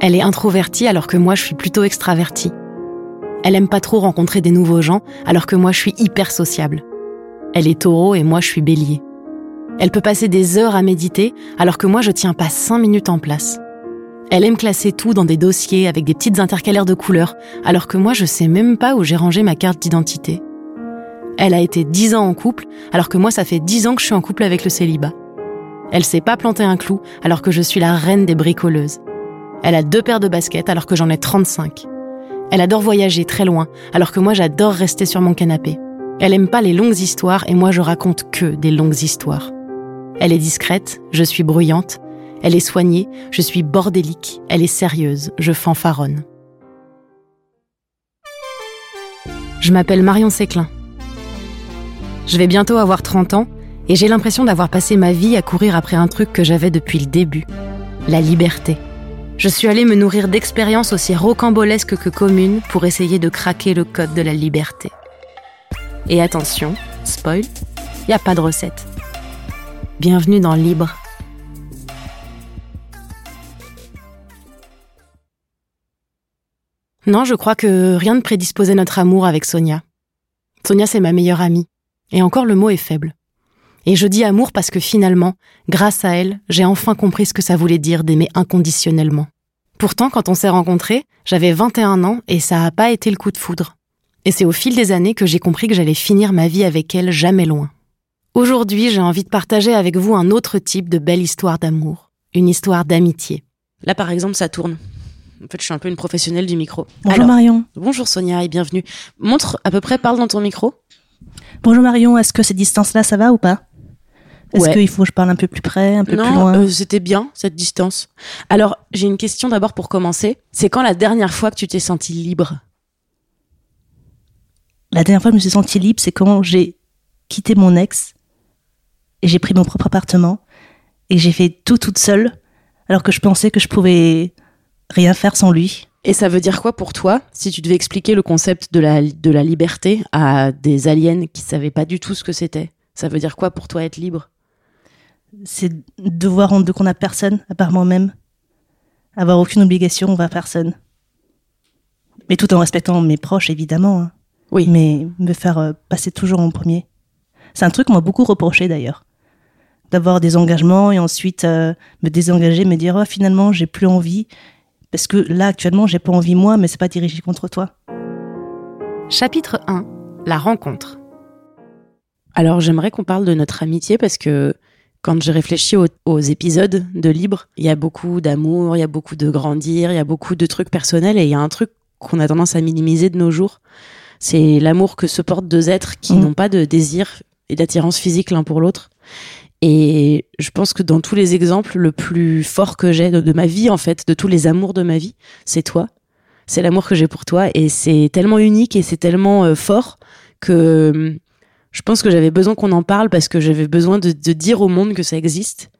Elle est introvertie alors que moi je suis plutôt extravertie. Elle aime pas trop rencontrer des nouveaux gens alors que moi je suis hyper sociable. Elle est taureau et moi je suis bélier. Elle peut passer des heures à méditer alors que moi je tiens pas cinq minutes en place. Elle aime classer tout dans des dossiers avec des petites intercalaires de couleurs alors que moi je sais même pas où j'ai rangé ma carte d'identité. Elle a été dix ans en couple alors que moi ça fait dix ans que je suis en couple avec le célibat. Elle sait pas planter un clou alors que je suis la reine des bricoleuses. Elle a deux paires de baskets alors que j'en ai 35. Elle adore voyager très loin alors que moi j'adore rester sur mon canapé. Elle aime pas les longues histoires et moi je raconte que des longues histoires. Elle est discrète, je suis bruyante. Elle est soignée, je suis bordélique. Elle est sérieuse, je fanfaronne. Je m'appelle Marion Séclin. Je vais bientôt avoir 30 ans et j'ai l'impression d'avoir passé ma vie à courir après un truc que j'avais depuis le début, la liberté. Je suis allée me nourrir d'expériences aussi rocambolesques que communes pour essayer de craquer le code de la liberté. Et attention, spoil, il a pas de recette. Bienvenue dans Libre. Non, je crois que rien ne prédisposait notre amour avec Sonia. Sonia, c'est ma meilleure amie. Et encore, le mot est faible. Et je dis amour parce que finalement, grâce à elle, j'ai enfin compris ce que ça voulait dire d'aimer inconditionnellement. Pourtant, quand on s'est rencontrés, j'avais 21 ans et ça n'a pas été le coup de foudre. Et c'est au fil des années que j'ai compris que j'allais finir ma vie avec elle jamais loin. Aujourd'hui, j'ai envie de partager avec vous un autre type de belle histoire d'amour, une histoire d'amitié. Là, par exemple, ça tourne. En fait, je suis un peu une professionnelle du micro. Bonjour Marion. Bonjour Sonia et bienvenue. Montre à peu près, parle dans ton micro. Bonjour Marion, est-ce que ces distances-là, ça va ou pas? Est-ce Ouais. qu'il faut que je parle un peu plus près, un peu plus Non, loin euh, c'était bien cette distance. Alors, j'ai une question d'abord pour commencer. C'est quand la dernière fois que tu t'es sentie libre La dernière fois que je me suis sentie libre, c'est quand j'ai quitté mon ex et j'ai pris mon propre appartement et j'ai fait tout toute seule alors que je pensais que je pouvais rien faire sans lui. Et ça veut dire quoi pour toi si tu devais expliquer le concept de la, de la liberté à des aliens qui savaient pas du tout ce que c'était? Ça veut dire quoi pour toi être libre? C'est devoir rendre compte à personne à part moi-même. Avoir aucune obligation envers personne. Mais tout en respectant mes proches, évidemment. hein. Oui. mais me faire euh, passer toujours en premier. C'est un truc qu'on m'a beaucoup reproché d'ailleurs. D'avoir des engagements et ensuite euh, me désengager, me dire oh, finalement j'ai plus envie. Parce que là actuellement j'ai pas envie moi, mais c'est pas dirigé contre toi. Chapitre 1. La rencontre. Alors j'aimerais qu'on parle de notre amitié parce que quand j'ai réfléchi aux, aux épisodes de Libre, il y a beaucoup d'amour, il y a beaucoup de grandir, il y a beaucoup de trucs personnels et il y a un truc qu'on a tendance à minimiser de nos jours. C'est l'amour que se portent deux êtres qui Mhm. n'ont pas de désir et d'attirance physique l'un pour l'autre. Et je pense que dans tous les exemples, le plus fort que j'ai de, de ma vie, en fait, de tous les amours de ma vie, c'est toi. C'est l'amour que j'ai pour toi et c'est tellement unique et c'est tellement euh, fort que hum, je pense que j'avais besoin qu'on en parle parce que j'avais besoin de, de dire au monde que ça existe.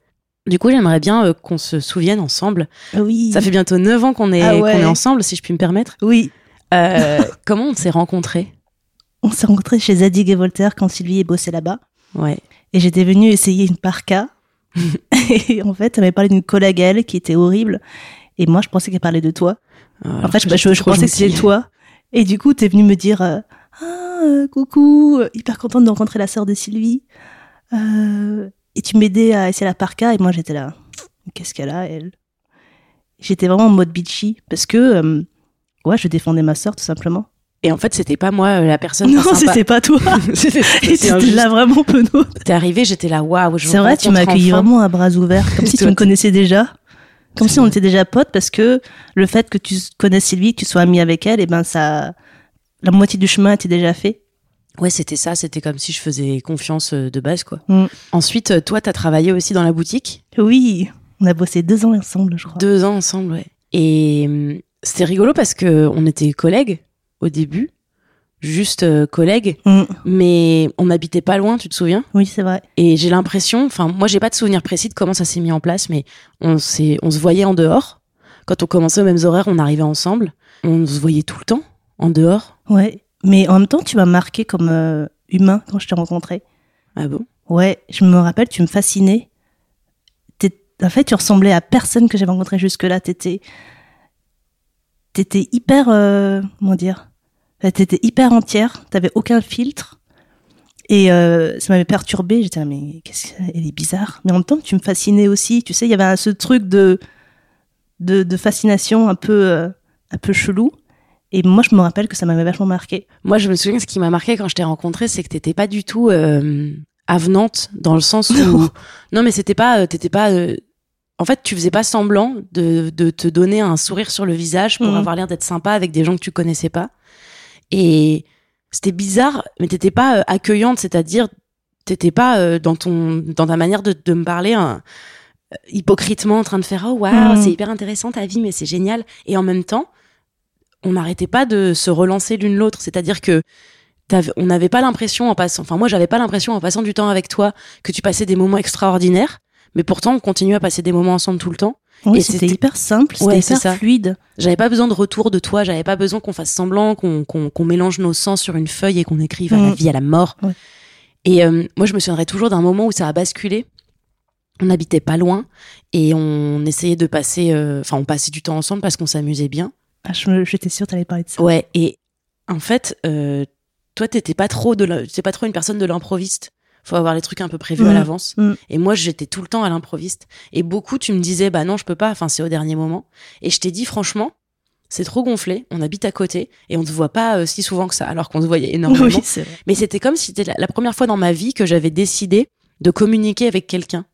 Du coup, j'aimerais bien euh, qu'on se souvienne ensemble. Oui. Ça fait bientôt 9 ans qu'on est, Ah ouais. qu'on est ensemble, si je puis me permettre. Oui. Euh, comment on s'est rencontrés? On s'est rencontrés chez Zadig et Voltaire quand Sylvie bossait là-bas. Ouais. Et j'étais venue essayer une parka. et en fait, elle m'avait parlé d'une collègue elle qui était horrible. Et moi, je pensais qu'elle parlait de toi. Alors En fait, je, pensais que c'était toi. Et du coup, t'es venu me dire euh, Ah, euh, coucou, hyper contente de rencontrer la sœur de Sylvie. Euh, et tu m'aidais à essayer la parka. Et moi, j'étais là Qu'est-ce qu'elle a, elle? J'étais vraiment en mode bitchy. Parce que, euh, ouais, je défendais ma sœur, tout simplement. Et en fait, c'était pas moi la personne. Non, c'était pas toi. C'était- là vraiment penaud. T'es arrivé, j'étais là, waouh. C'est vrai, tu m'as accueilli vraiment à bras ouverts, comme si tu me connaissais déjà. Comme si on était déjà potes, parce que le fait que tu connaisses Sylvie, que tu sois ami avec elle, et ben ça, la moitié du chemin était déjà fait. Ouais, c'était ça. C'était comme si je faisais confiance euh, de base, quoi. Mm. Ensuite, euh, toi, t'as travaillé aussi dans la boutique? Oui, on a bossé deux ans ensemble, je crois. Deux ans ensemble, ouais. Et hum, c'était rigolo parce que on était collègues au début, juste euh, collègues, Mm. mais on n'habitait pas loin, tu te souviens? Oui, c'est vrai. Et j'ai l'impression, enfin, moi, j'ai pas de souvenir précis de comment ça s'est mis en place, mais on on se voyait en dehors. Quand on commençait aux mêmes horaires, on arrivait ensemble. On se voyait tout le temps en dehors. Ouais. Mais en même temps, tu m'as marqué comme euh, humain quand je t'ai rencontré. Ah bon? Ouais, je me rappelle, tu me fascinais. T'es- En fait, tu ressemblais à personne que j'avais rencontré jusque-là. T'étais t'étais hyper, euh, comment dire, t'étais hyper entière, t'avais aucun filtre. Et euh, ça m'avait perturbée. J'étais là, mais qu'est-ce qu'elle est bizarre. Mais en même temps, tu me fascinais aussi. Tu sais, il y avait ce truc de, de, de fascination un peu, euh, un peu chelou. Et moi, je me rappelle que ça m'avait vachement marqué. Moi, je me souviens, ce qui m'a marqué quand je t'ai rencontré, c'est que t'étais pas du tout euh, avenante dans le sens où non, mais c'était pas, euh, t'étais pas. euh, En fait, tu faisais pas semblant de, de te donner un sourire sur le visage pour Mhm. avoir l'air d'être sympa avec des gens que tu connaissais pas. Et c'était bizarre, mais t'étais pas accueillante, c'est-à-dire t'étais pas dans ton dans ta manière de, de me parler hein, hypocritement en train de faire oh waouh Mhm. c'est hyper intéressant ta vie mais c'est génial et en même temps on n'arrêtait pas de se relancer l'une l'autre c'est-à-dire que on n'avait pas l'impression en passant enfin moi j'avais pas l'impression en passant du temps avec toi que tu passais des moments extraordinaires mais pourtant on continuait à passer des moments ensemble tout le temps Oui, Et c'était hyper simple, c'était Ouais, hyper ça. fluide. j'avais pas besoin de retour de toi, j'avais pas besoin qu'on fasse semblant, qu'on mélange nos sangs sur une feuille et qu'on écrive à la Mm. vie, à la mort. Ouais. Et euh, moi, je me souviendrai toujours d'un moment où ça a basculé. On habitait pas loin et on essayait de passer, euh, enfin, on passait du temps ensemble parce qu'on s'amusait bien. Ah, J'étais sûre que t'allais parler de ça. Ouais. Et en fait, euh, toi, t'étais pas trop de, la- t'étais pas trop une personne de l'improviste. Faut avoir les trucs un peu prévus à Mm. l'avance. Mm. Et moi, j'étais tout le temps à l'improviste. Et beaucoup, tu me disais, bah non, je peux pas. Enfin, c'est au dernier moment. Et je t'ai dit, franchement, c'est trop gonflé. On habite à côté et on te voit pas euh, si souvent que ça, alors qu'on se voyait énormément. Oui. Mais c'était comme si c'était la, la première fois dans ma vie que j'avais décidé de communiquer avec quelqu'un,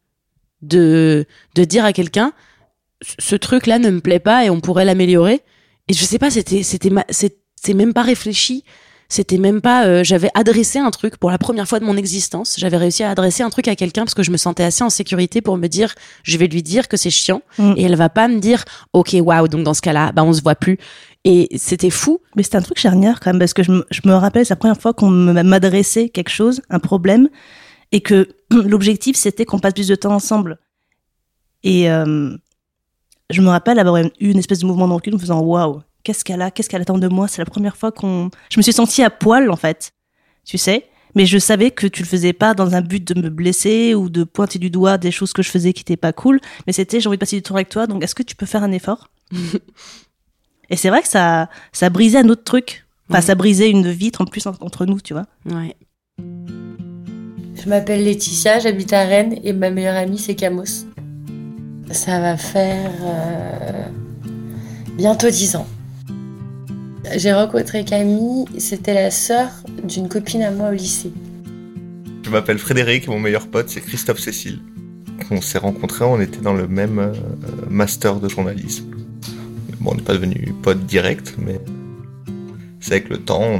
de de dire à quelqu'un, ce truc-là ne me plaît pas et on pourrait l'améliorer. Et je sais pas, c'était c'était c'est même pas réfléchi. C'était même pas. euh, j'avais adressé un truc pour la première fois de mon existence. J'avais réussi à adresser un truc à quelqu'un parce que je me sentais assez en sécurité pour me dire, je vais lui dire que c'est chiant Mm. et elle va pas me dire, ok, waouh. Donc dans ce cas-là, bah on se voit plus. Et c'était fou. Mais c'était un truc charnière quand même, parce que je me, je me rappelle, c'est la première fois qu'on m'adressait quelque chose, un problème, et que l'objectif c'était qu'on passe plus de temps ensemble. Et euh, je me rappelle avoir eu une espèce de mouvement de recul en me faisant waouh, qu'est-ce qu'elle a, qu'est-ce qu'elle attend de moi? C'est la première fois qu'on. Je me suis sentie à poil en fait, tu sais? Mais je savais que tu le faisais pas dans un but de me blesser ou de pointer du doigt des choses que je faisais qui étaient pas cool. Mais c'était j'ai envie de passer du temps avec toi, donc est-ce que tu peux faire un effort? Et c'est vrai que ça, ça brisait un autre truc. Enfin, Ouais. ça brisait une vitre en plus en- entre nous, tu vois. Ouais. Je m'appelle Laetitia, j'habite à Rennes et ma meilleure amie c'est Camos. Ça va faire euh, bientôt 10 ans. J'ai rencontré Camille, c'était la sœur d'une copine à moi au lycée. Je m'appelle Frédéric mon meilleur pote c'est Christophe Cécile. On s'est rencontrés, on était dans le même euh, master de journalisme. Bon, on n'est pas devenus potes directs, mais c'est avec le temps on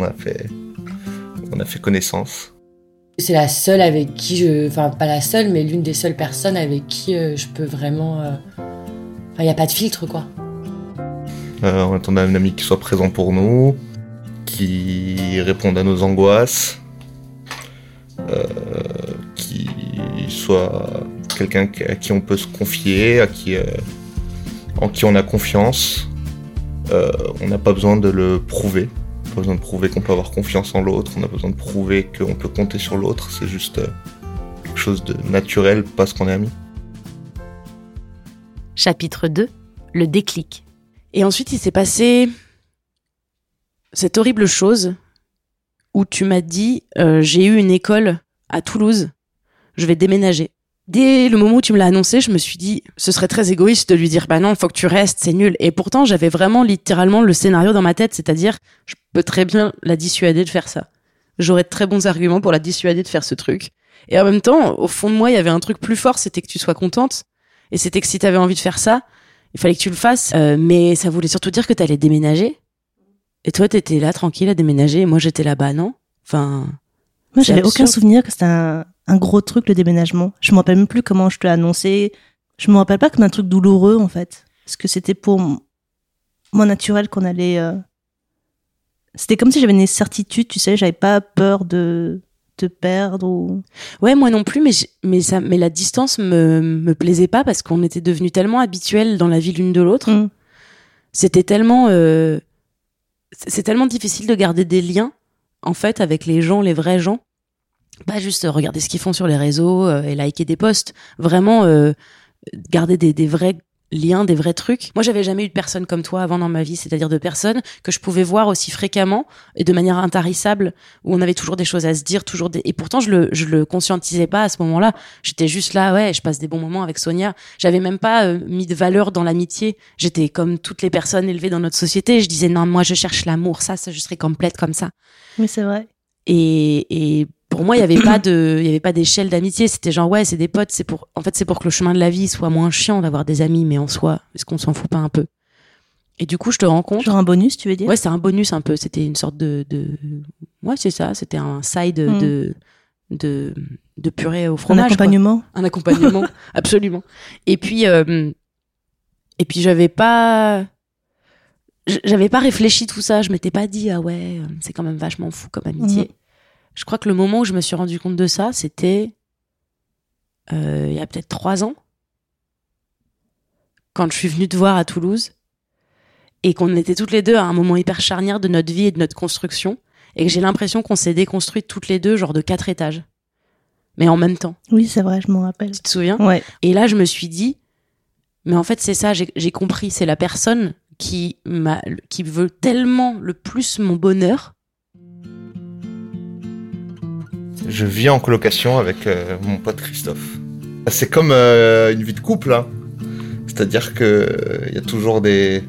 on a fait connaissance. C'est la seule avec qui je. Enfin, pas la seule, mais l'une des seules personnes avec qui euh, je peux vraiment. euh, Enfin, il n'y a pas de filtre quoi. Euh, on attendait un ami qui soit présent pour nous, qui réponde à nos angoisses, euh, qui soit quelqu'un à qui on peut se confier, à qui, euh, en qui on a confiance. Euh, on n'a pas besoin de le prouver. Pas besoin de prouver qu'on peut avoir confiance en l'autre. On a besoin de prouver qu'on peut compter sur l'autre. C'est juste euh, quelque chose de naturel parce qu'on est amis. Chapitre 2 Le déclic. Et ensuite, il s'est passé cette horrible chose où tu m'as dit euh, j'ai eu une école à Toulouse, je vais déménager. Dès le moment où tu me l'as annoncé, je me suis dit ce serait très égoïste de lui dire bah non, faut que tu restes, c'est nul. Et pourtant, j'avais vraiment littéralement le scénario dans ma tête, c'est-à-dire je peux très bien la dissuader de faire ça. J'aurais de très bons arguments pour la dissuader de faire ce truc. Et en même temps, au fond de moi, il y avait un truc plus fort, c'était que tu sois contente. Et c'était que si t'avais envie de faire ça, il fallait que tu le fasses. Euh, mais ça voulait surtout dire que t'allais déménager. Et toi, t'étais là, tranquille, à déménager. Et moi, j'étais là-bas, non? Enfin, Moi, j'avais aucun souvenir que c'était un, un gros truc, le déménagement. Je me rappelle même plus comment je te l'ai annoncé. Je me rappelle pas comme un truc douloureux, en fait. Parce que c'était pour moi naturel qu'on allait. euh, C'était comme si j'avais une certitude, tu sais, j'avais pas peur de te perdre ou. ouais, moi non plus, mais, mais, ça, mais la distance me, me plaisait pas parce qu'on était devenus tellement habituels dans la vie l'une de l'autre. Mm. C'était tellement. euh, c'est tellement difficile de garder des liens, en fait, avec les gens, les vrais gens. Pas juste euh, regarder ce qu'ils font sur les réseaux euh, et liker des posts. Vraiment, euh, garder des, des vrais liens, des vrais trucs. Moi, j'avais jamais eu de personne comme toi avant dans ma vie, c'est-à-dire de personnes que je pouvais voir aussi fréquemment et de manière intarissable, où on avait toujours des choses à se dire, toujours des... Et pourtant, je le, je le conscientisais pas à ce moment-là. J'étais juste là, ouais, je passe des bons moments avec Sonia. J'avais même pas euh, mis de valeur dans l'amitié. J'étais comme toutes les personnes élevées dans notre société. Je disais, non, moi, je cherche l'amour. Ça, ça, je serais complète comme ça. Mais c'est vrai. Et, et pour moi, il y avait pas de, il y avait pas d'échelle d'amitié. C'était genre ouais, c'est des potes. C'est pour, en fait, c'est pour que le chemin de la vie soit moins chiant d'avoir des amis, mais en soi, est-ce qu'on s'en fout pas un peu? Et du coup, je te rencontre. Genre un bonus, tu veux dire? Ouais, c'est un bonus un peu. C'était une sorte de, de... ouais, c'est ça. C'était un side Mm. de, de, de purée au Un fromage. quoi. accompagnement. Un accompagnement, absolument. Et puis, euh, et puis j'avais pas, j'avais pas réfléchi tout ça. Je m'étais pas dit ah ouais, euh, c'est quand même vachement fou comme amitié. Mhm. Je crois que le moment où je me suis rendu compte de ça, c'était euh, il y a peut-être trois ans, quand je suis venue te voir à Toulouse et qu'on était toutes les deux à un moment hyper charnière de notre vie et de notre construction et que j'ai l'impression qu'on s'est déconstruites toutes les deux genre de quatre étages, mais en même temps. Oui, c'est vrai, je m'en rappelle. Tu te souviens? Ouais. et là, je me suis dit, mais en fait, c'est ça, j'ai compris. C'est la personne qui, qui veut tellement le plus mon bonheur. Je vis en colocation avec euh, mon pote Christophe. C'est comme euh, une vie de couple, hein. C'est-à-dire que euh, il y a toujours des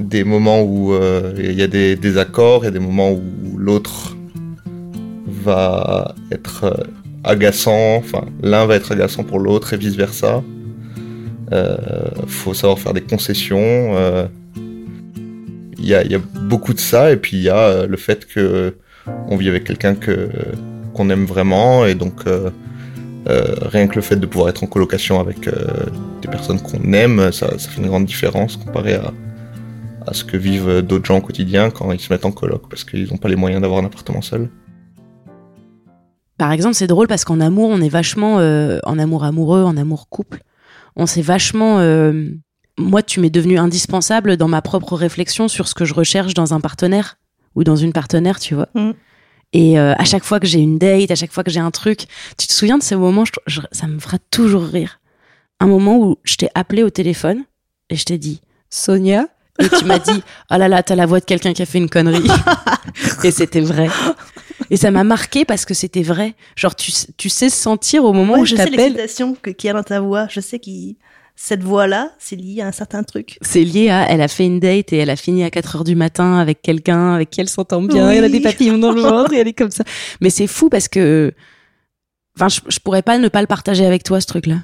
des moments où il y a des désaccords, il y a des moments où l'autre va être agaçant, enfin l'un va être agaçant pour l'autre et vice versa. Faut savoir faire des concessions. Il y, a, beaucoup de ça et puis il y a le fait que on vit avec quelqu'un que qu'on aime vraiment et donc euh, euh, rien que le fait de pouvoir être en colocation avec euh, des personnes qu'on aime, ça, fait une grande différence comparé à, ce que vivent d'autres gens au quotidien quand ils se mettent en coloc parce qu'ils n'ont pas les moyens d'avoir un appartement seul. Par exemple, c'est drôle parce qu'en amour, on est vachement, en amour amoureux, en amour couple, on s'est vachement. moi, tu m'es devenu indispensable dans ma propre réflexion sur ce que je recherche dans un partenaire ou dans une partenaire, tu vois. Mhm. Et euh, à chaque fois que j'ai une date, à chaque fois que j'ai un truc, tu te souviens de ces moments, je- je- ça me fera toujours rire. Un moment où je t'ai appelé au téléphone et je t'ai dit Sonia, et tu m'as dit oh là là, t'as la voix de quelqu'un qui a fait une connerie. et c'était vrai. Et ça m'a marqué parce que c'était vrai. Genre, tu, sais- tu sais sentir au moment Ouais, où je je sais t'appelle. l'excitation que- qu'il y a dans ta voix. Je sais que cette voix-là, c'est lié à un certain truc? C'est lié à, elle a fait une date et elle a fini à 4 heures du matin avec quelqu'un avec qui elle s'entend bien, Oui. elle a des papillons dans le ventre et elle est comme ça. Mais c'est fou parce que, enfin, je, je pourrais pas ne pas le partager avec toi, ce truc-là.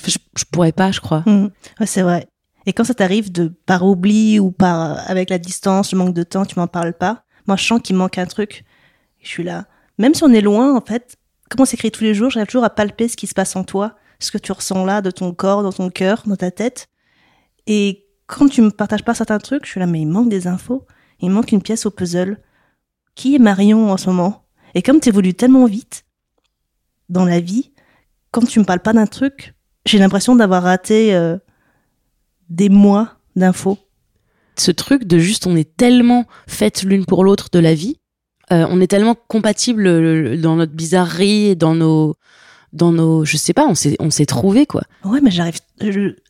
Enfin, Je, je pourrais pas, je crois. Mhm. Ouais, c'est vrai. Et quand ça t'arrive de par oubli ou par avec la distance, le manque de temps, tu m'en parles pas. Moi, je sens qu'il manque un truc. Je suis là. Même si on est loin, en fait, comme on s'écrit tous les jours, j'arrive toujours à palper ce qui se passe en toi, ce que tu ressens là, de ton corps, dans ton cœur, dans ta tête. Et quand tu me partages pas certains trucs, je suis là, mais il manque des infos. Il manque une pièce au puzzle. Qui est Marion en ce moment? Et comme tu évolues tellement vite dans la vie, quand tu me parles pas d'un truc, j'ai l'impression d'avoir raté euh, des mois d'infos. Ce truc de juste, on est tellement faites l'une pour l'autre de la vie, euh, on est tellement compatibles dans notre bizarrerie dans nos, dans nos, je sais pas, on s'est, on s'est trouvé quoi. Ouais, mais j'arrive.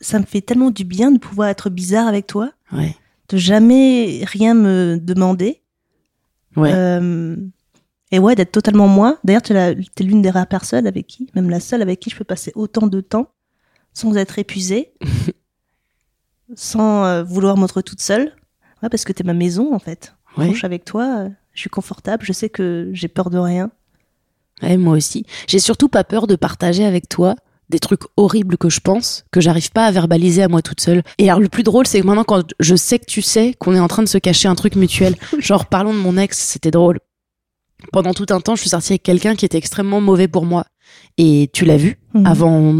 Ça me fait tellement du bien de pouvoir être bizarre avec toi, Ouais. de jamais rien me demander. Ouais. Euh, et ouais, d'être totalement moi. D'ailleurs, tu es l'une des rares personnes avec qui, même la seule avec qui je peux passer autant de temps sans être épuisée, sans euh, vouloir m'être toute seule. Ouais, parce que t'es ma maison en fait. Ouais. Suis avec toi, euh, je suis confortable, je sais que j'ai peur de rien. Ouais, moi aussi. J'ai surtout pas peur de partager avec toi des trucs horribles que je pense, que j'arrive pas à verbaliser à moi toute seule. Et alors le plus drôle, c'est que maintenant quand je sais que tu sais qu'on est en train de se cacher un truc mutuel, genre parlons de mon ex, c'était drôle. Pendant tout un temps, je suis sortie avec quelqu'un qui était extrêmement mauvais pour moi. Et tu l'as vu Mhm. avant,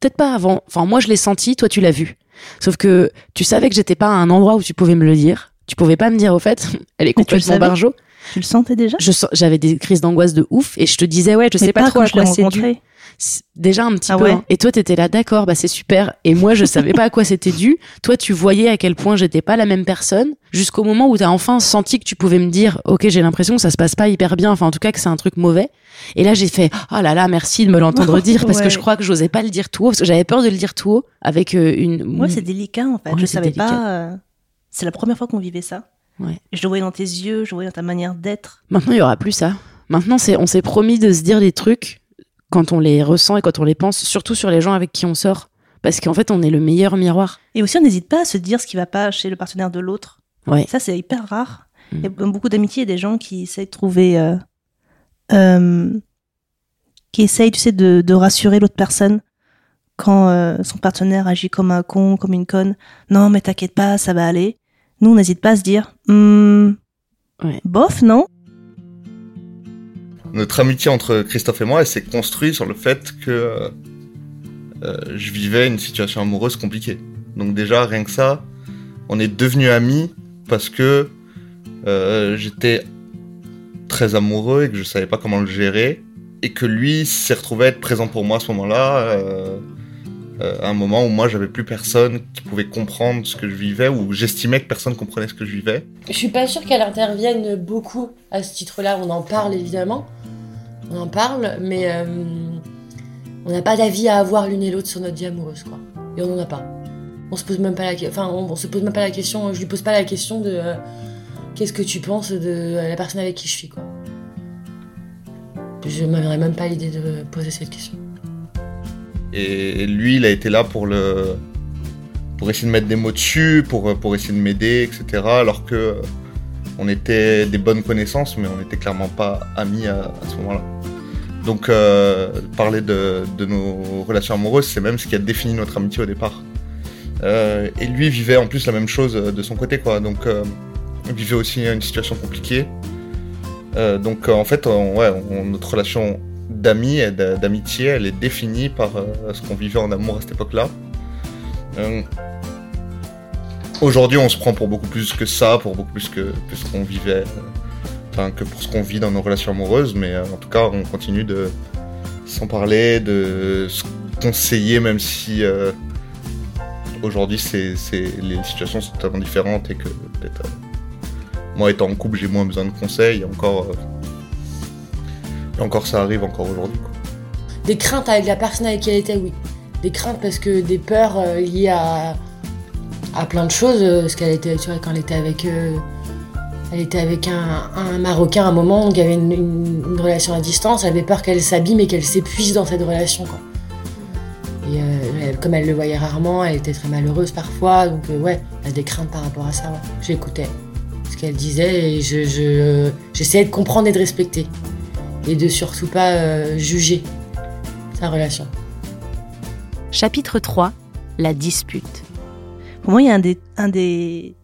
peut-être pas avant. Enfin, moi je l'ai senti, toi tu l'as vu. Sauf que tu savais que j'étais pas à un endroit où tu pouvais me le dire. Tu pouvais pas me dire au fait, elle est complètement barjo. Tu le sentais déjà? Je j'avais des crises d'angoisse de ouf et je te disais ouais, je Mais sais pas, trop à quoi c'est dû. Déjà un petit Ah peu. ouais hein. Et toi, t'étais là, d'accord, bah c'est super. Et moi, je savais pas à quoi c'était dû. Toi, tu voyais à quel point j'étais pas la même personne, jusqu'au moment où t'as enfin senti que tu pouvais me dire, ok, j'ai l'impression que ça se passe pas hyper bien. Enfin, en tout cas, que c'est un truc mauvais. Et là, j'ai fait, oh là là, merci de me l'entendre dire, parce que je crois que j'osais pas le dire tout haut, parce que j'avais peur de le dire tout haut avec euh, une. Moi, c'est délicat en fait. Je savais délicat. pas. euh, C'est la première fois qu'on vivait ça. Ouais. Je le voyais dans tes yeux, je le voyais dans ta manière d'être. Maintenant, il y aura plus ça. Maintenant, c'est, on s'est promis de se dire des trucs quand on les ressent et quand on les pense, surtout sur les gens avec qui on sort. Parce qu'en fait, on est le meilleur miroir. Et aussi, on n'hésite pas à se dire ce qui va pas chez le partenaire de l'autre. Ouais. Ça, c'est hyper rare. Mm. Il y a beaucoup d'amitiés et des gens qui essayent de trouver. euh, euh, qui essayent, tu sais, de, de rassurer l'autre personne quand euh, son partenaire agit comme un con, comme une conne. Non, mais t'inquiète pas, ça va aller. Nous, on n'hésite pas à se dire. Hmm, Ouais. Bof, non? Notre amitié entre Christophe et moi, elle s'est construite sur le fait que euh, euh, je vivais une situation amoureuse compliquée. Donc déjà, rien que ça, on est devenus amis parce que euh, j'étais très amoureux et que je savais pas comment le gérer et que lui s'est retrouvé à être présent pour moi à ce moment-là, euh, euh, un moment où moi j'avais plus personne qui pouvait comprendre ce que je vivais ou j'estimais que personne comprenait ce que je vivais. Je suis pas sûre qu'elle intervienne beaucoup à ce titre-là. On en parle évidemment. On en parle, mais euh, on n'a pas d'avis à avoir l'une et l'autre sur notre vie amoureuse, quoi. Et on n'en a pas. On se pose même pas la, enfin, on, on se pose même pas la question. Je lui pose pas la question de euh, qu'est-ce que tu penses de la personne avec qui je suis, quoi. Je m'avais même pas l'idée de poser cette question. Et lui, il a été là pour le pour essayer de mettre des mots dessus, pour, pour essayer de m'aider, etc. Alors que on était des bonnes connaissances, mais on n'était clairement pas amis à, ce moment-là. Donc euh, parler de, de nos relations amoureuses, c'est même ce qui a défini notre amitié au départ. Euh, et lui vivait en plus la même chose de son côté, quoi. Donc euh, il vivait aussi une situation compliquée. Donc en fait, ouais, notre relation d'amis et d'a- d'amitié, elle est définie par euh, ce qu'on vivait en amour à cette époque-là. Euh, Aujourd'hui, on se prend pour beaucoup plus que ça, pour beaucoup plus que, ce qu'on vivait, euh, enfin que pour ce qu'on vit dans nos relations amoureuses, mais en tout cas, on continue de s'en parler, de se conseiller, même si aujourd'hui, les situations sont totalement différentes et que peut-être moi, étant en couple, j'ai moins besoin de conseils. Encore, encore, ça arrive encore aujourd'hui. Des craintes avec la personne avec qui elle était, oui. Des craintes parce que des peurs euh, liées à, à plein de choses. euh, Parce qu'elle était, tu vois, quand elle était avec, euh, elle était avec un, un Marocain à un moment, donc il y avait une, relation à distance. Elle avait peur qu'elle s'abîme et qu'elle s'épuise dans cette relation. Et comme elle le voyait rarement, elle était très malheureuse parfois. Donc, ouais, elle a des craintes par rapport à ça. J'écoutais ce qu'elle disait et je, je- j'essayais de comprendre et de respecter. Et de surtout pas euh, juger sa relation. Chapitre 3 La dispute. Pour moi, il y a un des, un des,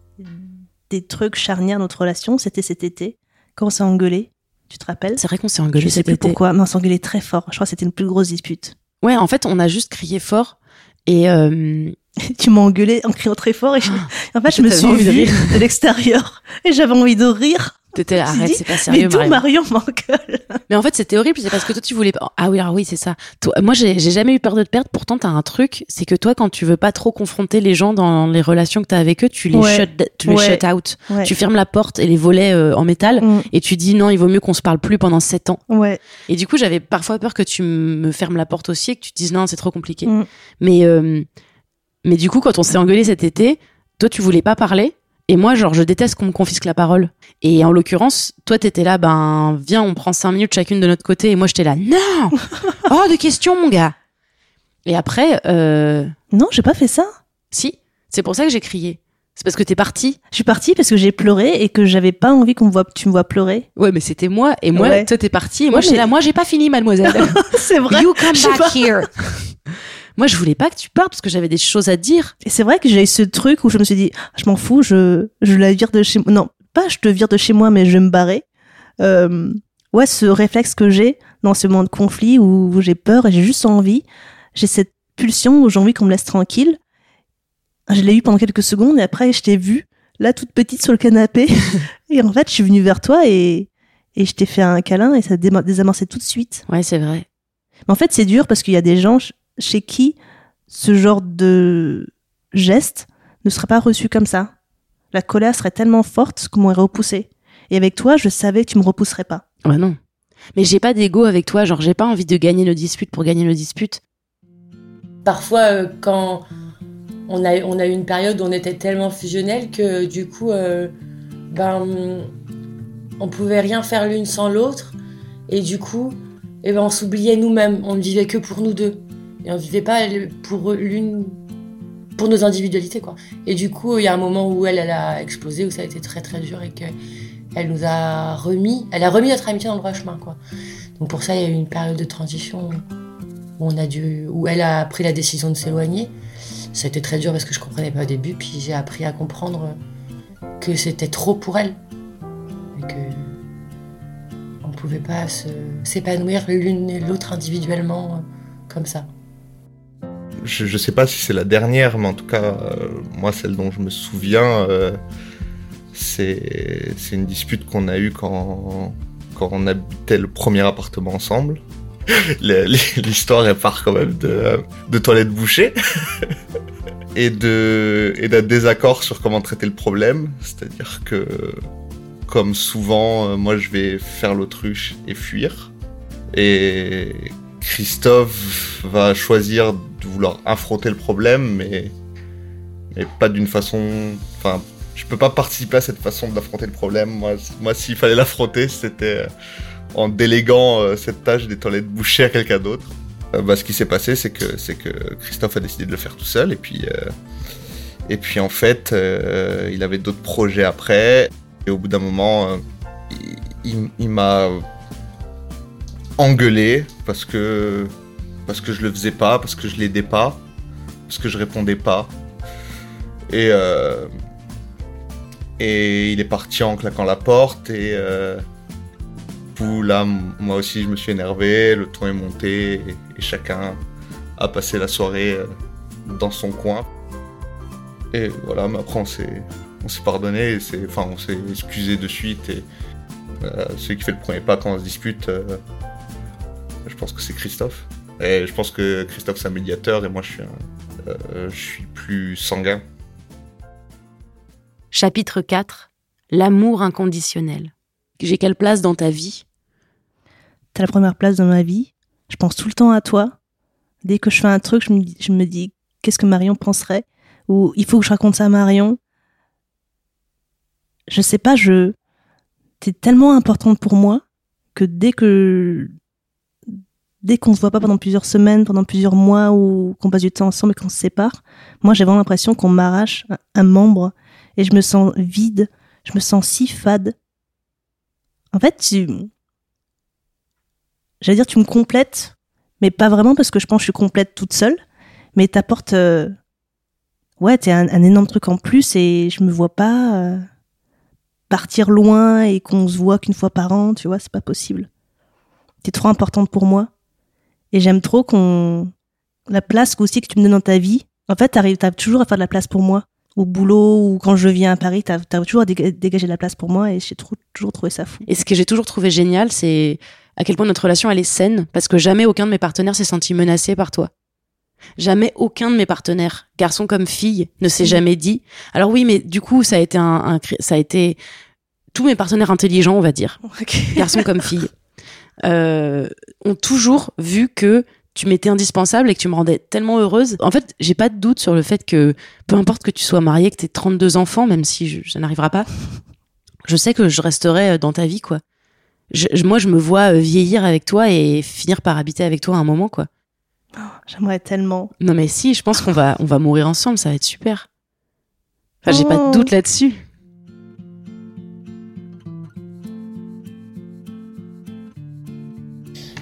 des trucs charnières de notre relation, c'était cet été, quand on s'est engueulé. Tu te rappelles? C'est vrai qu'on s'est Je engueulé sais cet plus été. pourquoi, mais on s'est engueulé très fort. Je crois que c'était une plus grosse dispute. Ouais, en fait, on a juste crié fort et euh, tu m'as engueulé en criant très fort et je- en fait, je me suis envie de vue rire. de l'extérieur et j'avais envie de rire. T'étais arrête, c'est pas Mais sérieux, d'où Marion. Marion m'engueule Mais en fait, c'était horrible, c'est parce que toi, tu voulais pas. Ah oui, alors oui, c'est ça. Toi, moi, j'ai j'ai jamais eu peur de te perdre. Pourtant, t'as un truc, c'est que toi, quand tu veux pas trop confronter les gens dans les relations que t'as avec eux, tu les Ouais. shut, tu les Ouais. shut out. Ouais. Tu fermes la porte et les volets euh, en métal. Mm, Et tu dis non, il vaut mieux qu'on se parle plus pendant sept ans. ouais. Et du coup, j'avais parfois peur que tu me fermes la porte aussi et que tu te dises non, c'est trop compliqué. Mm. Mais, euh, mais du coup, quand on s'est engueulé cet été, toi, tu voulais pas parler. Et moi, genre, je déteste qu'on me confisque la parole. Et en l'occurrence, toi, t'étais là, ben, viens, on prend cinq minutes chacune de notre côté. Et moi, j'étais là, non! Oh, de questions, mon gars! Et après, euh, Non, j'ai pas fait ça. si, c'est pour ça que j'ai crié. C'est parce que t'es parti. Je suis partie parce que j'ai pleuré et que j'avais pas envie qu'on me voit, tu me vois pleurer. Ouais, mais c'était moi. Et moi, Ouais. toi, t'es parti. Et moi, Ouais, j'étais mais- là, moi, j'ai pas fini, mademoiselle. C'est vrai. You come back here. Moi, je voulais pas que tu partes parce que j'avais des choses à dire. Et c'est vrai que j'ai eu ce truc où je me suis dit, ah, je m'en fous, je, je la vire de chez moi. Non, pas je te vire de chez moi, mais je vais me barrer. Euh, ouais, ce réflexe que j'ai dans ce moment de conflit où, j'ai peur et j'ai juste envie, j'ai cette pulsion où j'ai envie qu'on me laisse tranquille. Je l'ai eu pendant quelques secondes et après je t'ai vue, là toute petite sur le canapé. et en fait, je suis venue vers toi et et je t'ai fait un câlin et ça déma- désamorçait tout de suite. Ouais, c'est vrai. Mais en fait, c'est dur parce qu'il y a des gens chez qui ce genre de geste ne serait pas reçu comme ça. La colère serait tellement forte qu'on m'aurait repoussé. Et avec toi, je savais que tu me repousserais pas. Bah non. Mais j'ai pas d'ego avec toi, genre j'ai pas envie de gagner le dispute pour gagner le dispute. Parfois, euh, quand on a, on a eu une période où on était tellement fusionnels que du coup, euh, ben, on pouvait rien faire l'une sans l'autre. Et du coup, eh ben, on s'oubliait nous-mêmes. On ne vivait que pour nous deux. Et on vivait pas pour l'une, pour nos individualités, quoi. Et du coup, il y a un moment où elle, a explosé, où ça a été très très dur et que elle nous a remis, elle a remis notre amitié dans le droit chemin, quoi. Donc pour ça, il y a eu une période de transition où on a dû, où elle a pris la décision de s'éloigner. Ça a été très dur parce que je comprenais pas au début, puis j'ai appris à comprendre que c'était trop pour elle et que on pouvait pas s'épanouir l'une et l'autre individuellement comme ça. Je, je sais pas si c'est la dernière, mais en tout cas, euh, moi, celle dont je me souviens, euh, c'est une dispute qu'on a eue quand, on habitait le premier appartement ensemble. Le- L'histoire, elle part quand même de, toilettes bouchées et d'un désaccord sur comment traiter le problème. C'est-à-dire que, comme souvent, euh, moi, je vais faire l'autruche et fuir. Et Christophe va choisir vouloir affronter le problème, mais, mais pas d'une façon. Enfin, je peux pas participer à cette façon d'affronter le problème. Moi, moi s'il fallait l'affronter, c'était euh, en déléguant euh, cette tâche des toilettes bouchées à quelqu'un d'autre. Euh, bah, ce qui s'est passé, c'est que, que Christophe a décidé de le faire tout seul, et puis, euh, et puis en fait, il avait d'autres projets après, et au bout d'un moment, il- il m'a engueulé parce que parce que je le faisais pas, parce que je l'aidais pas, parce que je répondais pas. Et euh, et il est parti en claquant la porte et euh, là moi aussi je me suis énervé, le ton est monté et, chacun a passé la soirée euh, dans son coin. Et voilà, mais après on s'est on s'est pardonné, enfin on s'est excusé de suite et euh, celui qui fait le premier pas quand on se dispute je pense que c'est Christophe. Et je pense que Christophe c'est un médiateur et moi je suis, un- euh, je suis plus sanguin. Chapitre 4 L'amour inconditionnel. J'ai quelle place dans ta vie? T'as la première place dans ma vie? Je pense tout le temps à toi. Dès que je fais un truc, je me dis, je me dis qu'est-ce que Marion penserait? Ou il faut que je raconte ça à Marion? Je sais pas, je. T'es tellement importante pour moi que dès que. Dès qu'on se voit pas pendant plusieurs semaines, pendant plusieurs mois, ou qu'on passe du temps ensemble et qu'on se sépare, moi j'ai vraiment l'impression qu'on m'arrache un, membre et je me sens vide, je me sens si fade. En fait, tu, j'allais dire tu me complètes, mais pas vraiment parce que je pense que je suis complète toute seule, mais t'apportes, euh, ouais, t'es un, un énorme truc en plus et je me vois pas euh, partir loin et qu'on se voit qu'une fois par an, tu vois, c'est pas possible. T'es trop importante pour moi et j'aime trop qu'on la place aussi que tu me donnes dans ta vie. En fait, t'arrives, t'as toujours à faire de la place pour moi au boulot ou quand je viens à Paris, t'as as toujours à déga- dégager de la place pour moi et j'ai trop- toujours trouvé ça fou. Et ce que j'ai toujours trouvé génial, c'est à quel point notre relation elle est saine, parce que jamais aucun de mes partenaires s'est senti menacé par toi. Jamais aucun de mes partenaires, garçon comme fille, ne s'est Mhm. jamais dit. Alors oui, mais du coup, ça a été un, ça a été tous mes partenaires intelligents, on va dire, garçon comme fille, euh, ont toujours vu que tu m'étais indispensable et que tu me rendais tellement heureuse. En fait, j'ai pas de doute sur le fait que peu importe que tu sois mariée, que tu aies 32 enfants, même si je- ça n'arrivera pas, je sais que je resterai euh, dans ta vie, quoi. Je, je- moi, je me vois euh, vieillir avec toi et finir par habiter avec toi à un moment, quoi. J'aimerais tellement. Non, mais si, je pense qu'on va, on va mourir ensemble, ça va être super. Enfin, j'ai pas Oh. de doute là-dessus.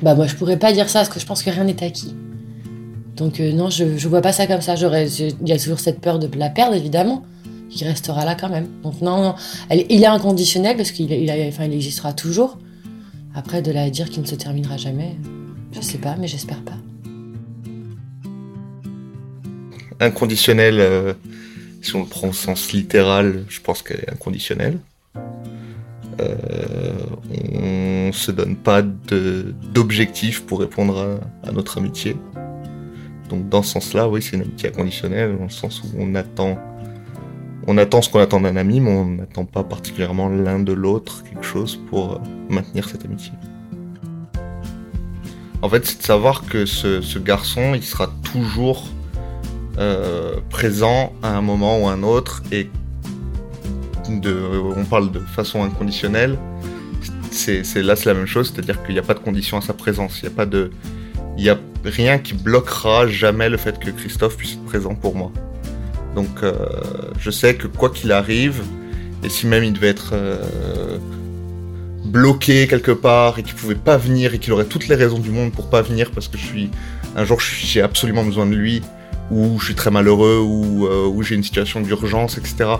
Bah moi je pourrais pas dire ça parce que je pense que rien n'est acquis. Donc euh, non, je, je vois pas ça comme ça. Il y a toujours cette peur de la perdre évidemment, qui restera là quand même. Donc non, non. Il est inconditionnel parce qu'il il il existera toujours. Après de la dire qu'il ne se terminera jamais, je sais pas, mais j'espère pas. Inconditionnel, euh, si on le prend au sens littéral, je pense qu'elle est inconditionnelle. Euh, on se donne pas d'objectif pour répondre à, notre amitié. Donc dans ce sens-là, oui, c'est une amitié inconditionnelle, dans le sens où on attend, on attend ce qu'on attend d'un ami, mais on n'attend pas particulièrement l'un de l'autre quelque chose pour maintenir cette amitié. En fait, c'est de savoir que ce, garçon, il sera toujours euh, présent à un moment ou un autre et on parle de façon inconditionnelle. C'est, là, c'est la même chose, c'est-à-dire qu'il n'y a pas de condition à sa présence. Il n'y a pas de, il y a rien qui bloquera jamais le fait que Christophe puisse être présent pour moi. Donc, euh, je sais que quoi qu'il arrive, et si même il devait être euh, bloqué quelque part et qu'il pouvait pas venir et qu'il aurait toutes les raisons du monde pour pas venir parce que je suis un jour j'ai absolument besoin de lui ou je suis très malheureux euh, ou j'ai une situation d'urgence etc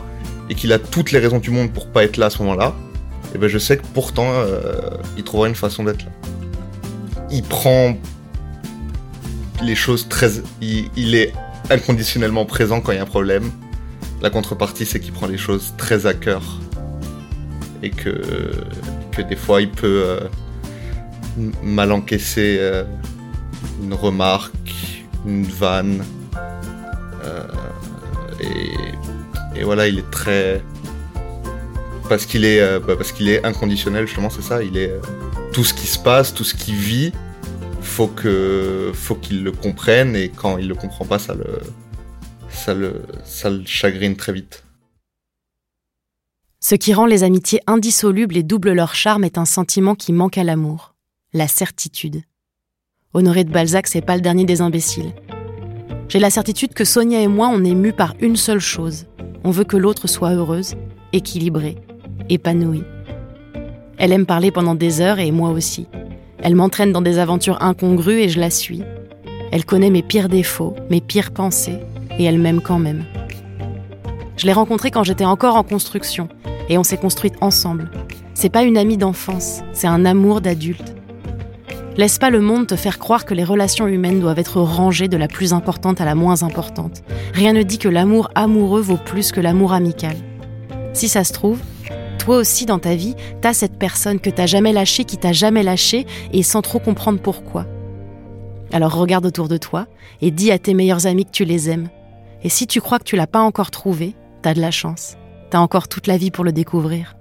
et qu'il a toutes les raisons du monde pour pas être là à ce moment-là, et eh ben je sais que pourtant euh, il trouvera une façon d'être là. Il prend les choses très, il, est inconditionnellement présent quand il y a un problème. La contrepartie, c'est qu'il prend les choses très à cœur et que que des fois il peut euh, mal encaisser euh, une remarque, une vanne. et et voilà, il est très parce qu'il est euh, bah, parce qu'il est inconditionnel justement, c'est ça. Il est euh, tout ce qui se passe, tout ce qu'il vit, faut que faut qu'il le comprenne et quand il le comprend pas, ça le ça le ça le chagrine très vite. Ce qui rend les amitiés indissolubles et double leur charme est un sentiment qui manque à l'amour, la certitude. Honoré de Balzac, c'est pas le dernier des imbéciles. J'ai la certitude que Sonia et moi, on est mus par une seule chose, on veut que l'autre soit heureuse, équilibrée, épanouie. Elle aime parler pendant des heures et moi aussi. Elle m'entraîne dans des aventures incongrues et je la suis. Elle connaît mes pires défauts, mes pires pensées, et elle m'aime quand même. Je l'ai rencontrée quand j'étais encore en construction, et on s'est construite ensemble. C'est pas une amie d'enfance, c'est un amour d'adulte. Laisse pas le monde te faire croire que les relations humaines doivent être rangées de la plus importante à la moins importante. Rien ne dit que l'amour amoureux vaut plus que l'amour amical. Si ça se trouve, toi aussi dans ta vie, t'as cette personne que t'as jamais lâchée, qui t'a jamais lâché, et sans trop comprendre pourquoi. Alors regarde autour de toi et dis à tes meilleurs amis que tu les aimes. Et si tu crois que tu l'as pas encore trouvé, t'as de la chance. T'as encore toute la vie pour le découvrir.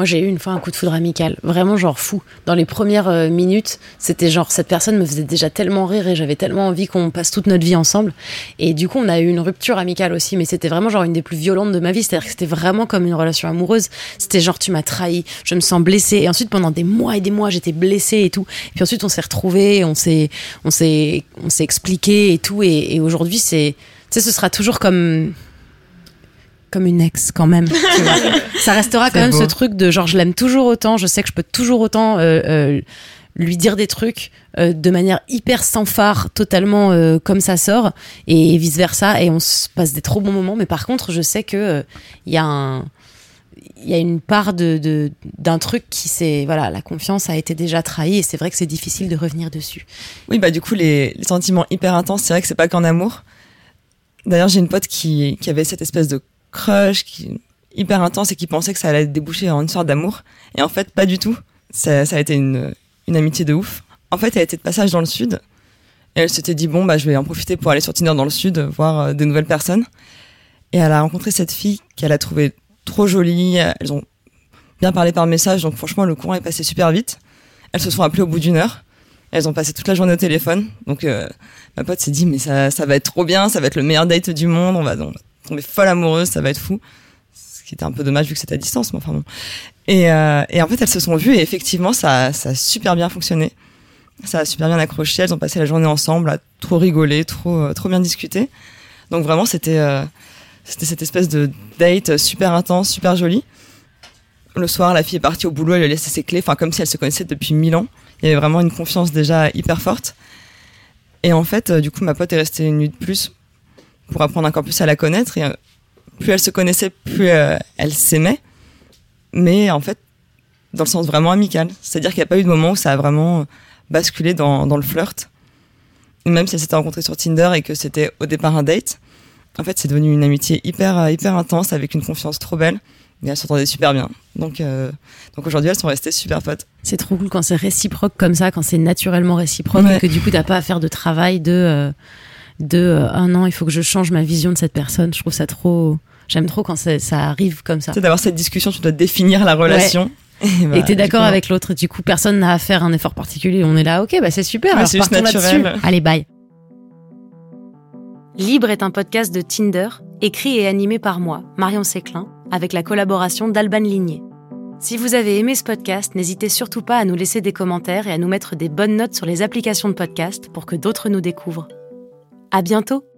Moi, j'ai eu une fois un coup de foudre amical, vraiment genre fou. Dans les premières euh, minutes, c'était genre cette personne me faisait déjà tellement rire et j'avais tellement envie qu'on passe toute notre vie ensemble. Et du coup, on a eu une rupture amicale aussi, mais c'était vraiment genre une des plus violentes de ma vie. C'est-à-dire que c'était vraiment comme une relation amoureuse. C'était genre tu m'as trahi, je me sens blessée. Et ensuite, pendant des mois et des mois, j'étais blessée et tout. Et puis ensuite, on s'est retrouvés, on s'est, on s'est, on s'est expliqué et tout. Et, et aujourd'hui, c'est, tu sais, ce sera toujours comme comme une ex quand même. ça restera quand même ce truc de genre je l'aime toujours autant, je sais que je peux toujours autant euh, euh, lui dire des trucs euh, de manière hyper sans phare, totalement comme ça sort et vice versa et on se passe des trop bons moments. Mais par contre, je sais que il y a un il y a une part de d'un truc qui c'est voilà la confiance a été déjà trahie et c'est vrai que c'est difficile de revenir dessus. Oui bah du coup les, les sentiments hyper intenses c'est vrai que c'est pas qu'en amour. D'ailleurs j'ai une pote qui qui avait cette espèce de crush qui hyper intense et qui pensait que ça allait déboucher en une sorte d'amour. Et en fait, pas du tout. Ça, ça a été une, une amitié de ouf. En fait, elle était de passage dans le sud. Et elle s'était dit, bon, bah, je vais en profiter pour aller sur Tinder dans le sud, voir euh, des nouvelles personnes. Et elle a rencontré cette fille qu'elle a trouvée trop jolie. Elles ont bien parlé par message, donc franchement, le courant est passé super vite. Elles se sont appelées au bout d'une heure. Elles ont passé toute la journée au téléphone. Donc, euh, ma pote s'est dit, mais ça, ça va être trop bien, ça va être le meilleur date du monde, on va, on tomber folle amoureuse, ça va être fou. Ce qui était un peu dommage vu que c'était à distance, mais enfin bon. Et, euh, et en fait, elles se sont vues et effectivement, ça, ça a super bien fonctionné. Ça a super bien accroché. Elles ont passé la journée ensemble, à trop rigoler, trop, euh, trop bien discuter. Donc vraiment, c'était, euh, c'était cette espèce de date super intense, super jolie. Le soir, la fille est partie au boulot, elle a laissé ses clés, enfin comme si elle se connaissait depuis mille ans. Il y avait vraiment une confiance déjà hyper forte. Et en fait, du coup, ma pote est restée une nuit de plus pour apprendre encore plus à la connaître. Et euh, plus elle se connaissait, plus euh, elle s'aimait. Mais en fait, dans le sens vraiment amical. C'est-à-dire qu'il n'y a pas eu de moment où ça a vraiment basculé dans, dans le flirt. même si elle s'était rencontrée sur Tinder et que c'était au départ un date, En fait, c'est devenu une amitié hyper, euh, hyper intense avec une confiance trop belle. Et elles s'entendaient super bien. Donc, euh, donc aujourd'hui, elles sont restées super potes. C'est trop cool quand c'est réciproque comme ça, quand c'est naturellement réciproque Ouais. et que du coup t'as pas à faire de travail de euh, de euh, un an, il faut que je change ma vision de cette personne. Je trouve ça trop. J'aime trop quand ça, ça arrive comme ça. Tu sais, d'avoir cette discussion, tu dois définir la relation. Et, bah, et t'es d'accord avec l'autre. Du coup, personne n'a à faire un effort particulier. On est là, ok, bah c'est super. Ouais, alors c'est juste partons naturel. là-dessus. Allez, bye. Libre est un podcast de Tinder, écrit et animé par moi, Marion Séclin, avec la collaboration d'Alban Ligné. Si vous avez aimé ce podcast, n'hésitez surtout pas à nous laisser des commentaires et à nous mettre des bonnes notes sur les applications de podcast pour que d'autres nous découvrent. À bientôt!